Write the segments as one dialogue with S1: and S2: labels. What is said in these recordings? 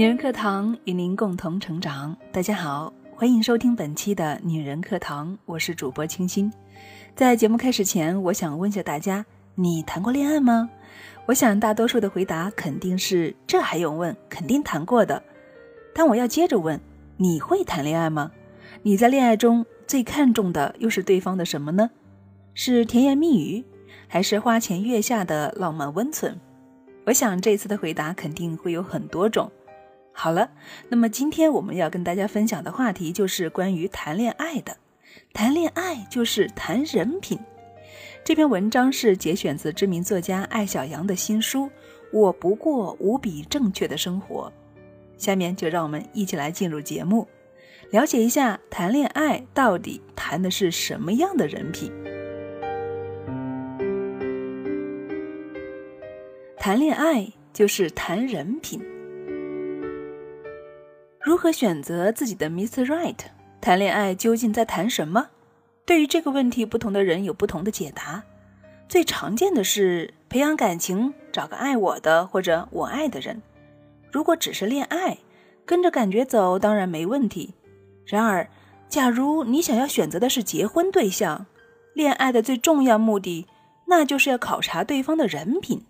S1: 女人课堂与您共同成长。大家好，欢迎收听本期的女人课堂，我是主播清新。在节目开始前，我想问下大家：你谈过恋爱吗？我想大多数的回答肯定是这还用问，肯定谈过的。但我要接着问：你会谈恋爱吗？你在恋爱中最看重的又是对方的什么呢？是甜言蜜语，还是花前月下的浪漫温存？我想这次的回答肯定会有很多种。好了，那么今天我们要跟大家分享的话题就是关于谈恋爱的。谈恋爱就是谈人品。这篇文章是节选自知名作家艾小羊的新书《我不过无比正确的生活》。下面就让我们一起来进入节目，了解一下谈恋爱到底谈的是什么样的人品。谈恋爱就是谈人品。如何选择自己的 Mr. Right？谈恋爱究竟在谈什么？对于这个问题，不同的人有不同的解答。最常见的是培养感情，找个爱我的或者我爱的人。如果只是恋爱，跟着感觉走当然没问题。然而，假如你想要选择的是结婚对象，恋爱的最重要目的，那就是要考察对方的人品。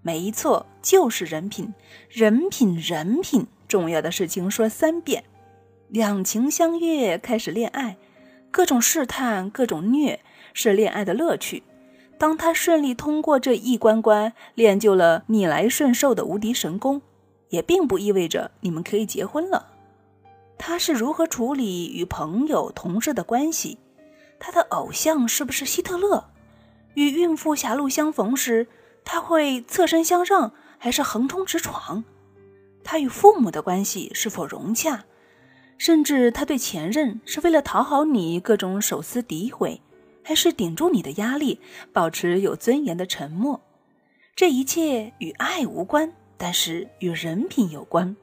S1: 没错，就是人品，人品，人品。重要的事情说三遍，两情相悦开始恋爱，各种试探，各种虐，是恋爱的乐趣。当他顺利通过这一关关，练就了逆来顺受的无敌神功，也并不意味着你们可以结婚了。他是如何处理与朋友、同事的关系？他的偶像是不是希特勒？与孕妇狭路相逢时，他会侧身相让，还是横冲直闯？他与父母的关系是否融洽？甚至他对前任是为了讨好你，各种手撕诋毁，还是顶住你的压力，保持有尊严的沉默？这一切与爱无关，但是与人品有关。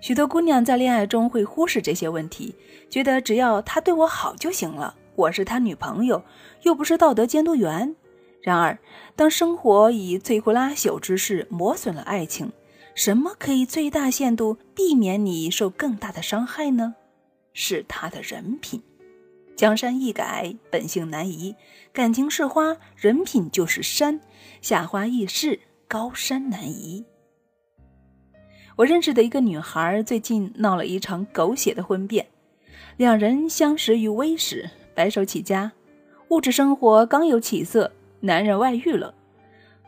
S1: 许多姑娘在恋爱中会忽视这些问题，觉得只要他对我好就行了，我是他女朋友，又不是道德监督员。然而，当生活以摧枯拉朽之势磨损了爱情，什么可以最大限度避免你受更大的伤害呢？是他的人品。江山易改，本性难移。感情是花，人品就是山。夏花易逝，高山难移。我认识的一个女孩，最近闹了一场狗血的婚变。两人相识于微时，白手起家，物质生活刚有起色，男人外遇了。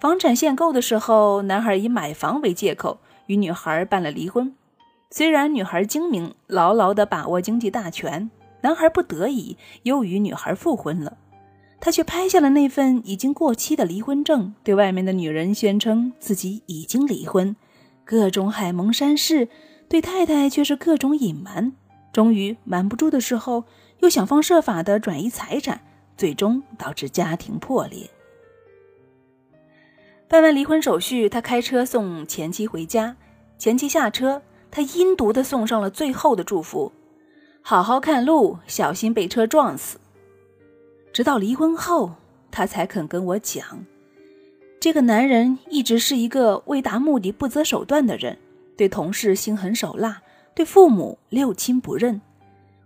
S1: 房产限购的时候，男孩以买房为借口与女孩办了离婚。虽然女孩精明，牢牢地把握经济大权，男孩不得已又与女孩复婚了。他却拍下了那份已经过期的离婚证，对外面的女人宣称自己已经离婚，各种海盟山誓，对太太却是各种隐瞒。终于瞒不住的时候，又想方设法地转移财产，最终导致家庭破裂。办完离婚手续，他开车送前妻回家。前妻下车，他阴毒地送上了最后的祝福：“好好看路，小心被车撞死。”直到离婚后，他才肯跟我讲，这个男人一直是一个为达目的不择手段的人，对同事心狠手辣，对父母六亲不认。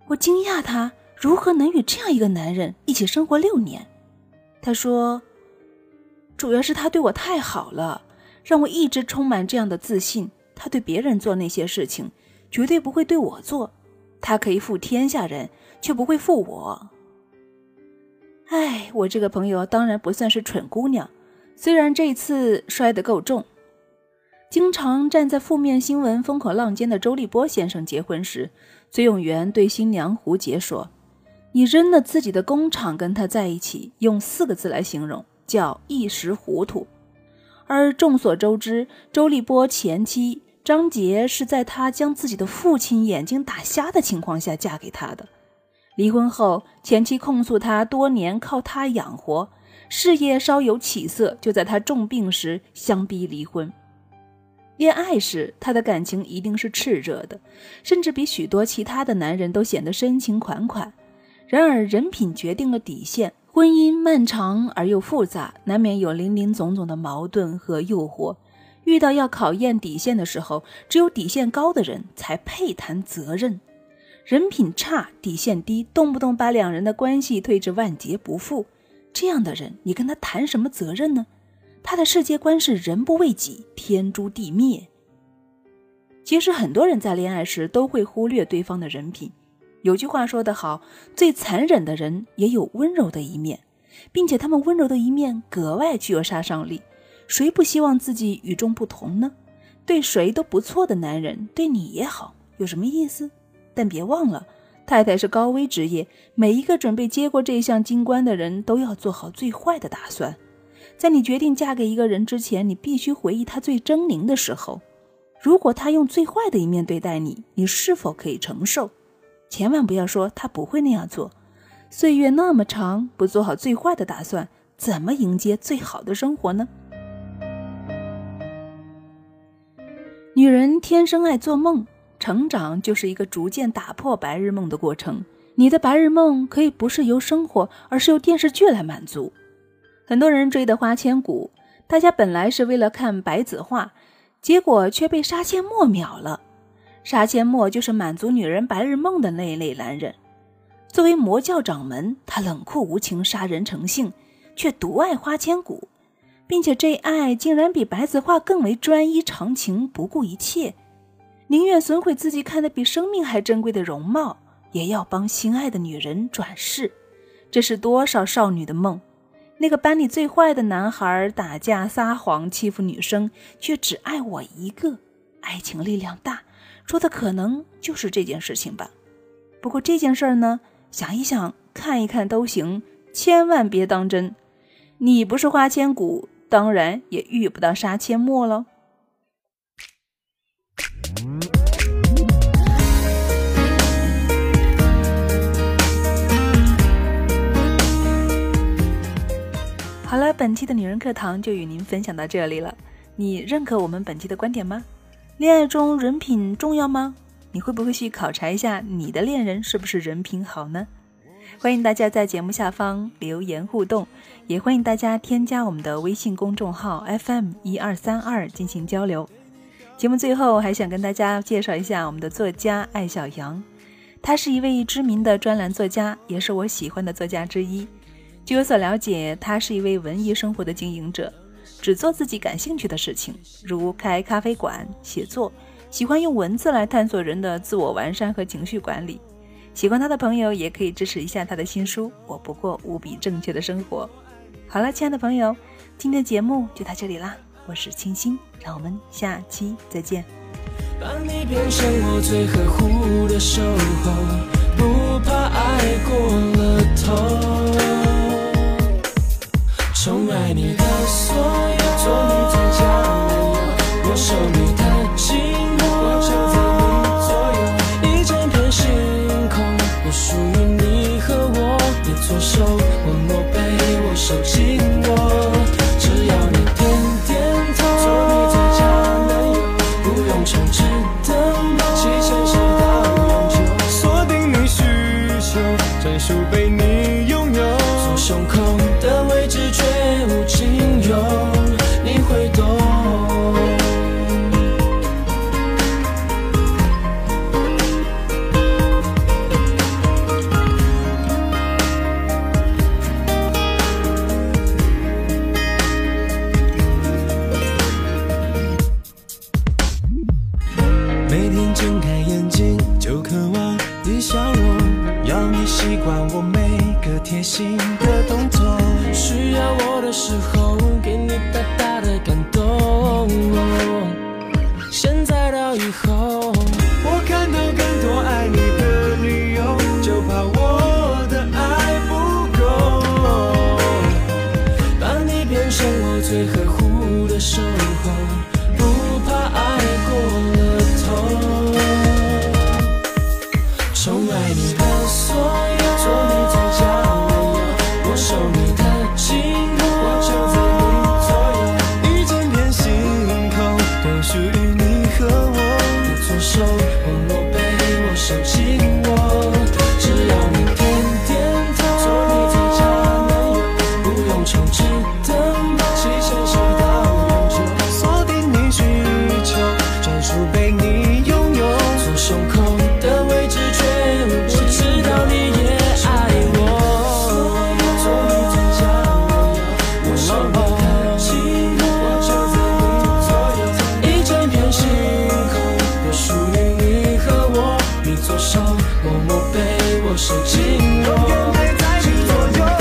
S1: 我惊讶他如何能与这样一个男人一起生活六年。他说。主要是他对我太好了，让我一直充满这样的自信。他对别人做那些事情，绝对不会对我做。他可以负天下人，却不会负我。哎，我这个朋友当然不算是蠢姑娘，虽然这次摔得够重。经常站在负面新闻风口浪尖的周立波先生结婚时，崔永元对新娘胡洁说：“你扔了自己的工厂跟他在一起，用四个字来形容。”叫一时糊涂，而众所周知，周立波前妻张杰是在他将自己的父亲眼睛打瞎的情况下嫁给他的。离婚后，前妻控诉他多年靠他养活，事业稍有起色，就在他重病时相逼离婚。恋爱时，他的感情一定是炽热的，甚至比许多其他的男人都显得深情款款。然而，人品决定了底线。婚姻漫长而又复杂，难免有林林总总的矛盾和诱惑。遇到要考验底线的时候，只有底线高的人才配谈责任。人品差、底线低，动不动把两人的关系推至万劫不复，这样的人，你跟他谈什么责任呢？他的世界观是人不为己，天诛地灭。其实很多人在恋爱时都会忽略对方的人品。有句话说得好，最残忍的人也有温柔的一面，并且他们温柔的一面格外具有杀伤力。谁不希望自己与众不同呢？对谁都不错的男人，对你也好，有什么意思？但别忘了，太太是高危职业，每一个准备接过这项金冠的人都要做好最坏的打算。在你决定嫁给一个人之前，你必须回忆他最狰狞的时候。如果他用最坏的一面对待你，你是否可以承受？千万不要说他不会那样做。岁月那么长，不做好最坏的打算，怎么迎接最好的生活呢？女人天生爱做梦，成长就是一个逐渐打破白日梦的过程。你的白日梦可以不是由生活，而是由电视剧来满足。很多人追的《花千骨》，大家本来是为了看白子画。结果却被杀阡陌秒了。杀阡陌就是满足女人白日梦的那一类男人。作为魔教掌门，他冷酷无情，杀人成性，却独爱花千骨，并且这爱竟然比白子画更为专一长情，不顾一切，宁愿损毁自己看得比生命还珍贵的容貌，也要帮心爱的女人转世。这是多少少女的梦？那个班里最坏的男孩打架撒谎欺负女生，却只爱我一个。爱情力量大，说的可能就是这件事情吧。不过这件事儿呢，想一想看一看都行，千万别当真。你不是花千骨，当然也遇不到杀阡陌喽。好了，本期的女人课堂就与您分享到这里了。你认可我们本期的观点吗？恋爱中人品重要吗？你会不会去考察一下你的恋人是不是人品好呢？欢迎大家在节目下方留言互动，也欢迎大家添加我们的微信公众号 FM 一二三二进行交流。节目最后还想跟大家介绍一下我们的作家艾小阳，他是一位知名的专栏作家，也是我喜欢的作家之一。据我所了解，他是一位文艺生活的经营者，只做自己感兴趣的事情，如开咖啡馆、写作，喜欢用文字来探索人的自我完善和情绪管理。喜欢他的朋友也可以支持一下他的新书《我不过无比正确的生活》。好了，亲爱的朋友，今天的节目就到这里啦，我是清新，让我们下期再见。把你变成我最呵护的守候，不怕爱过了头。宠爱你的所，默默被我手紧拥。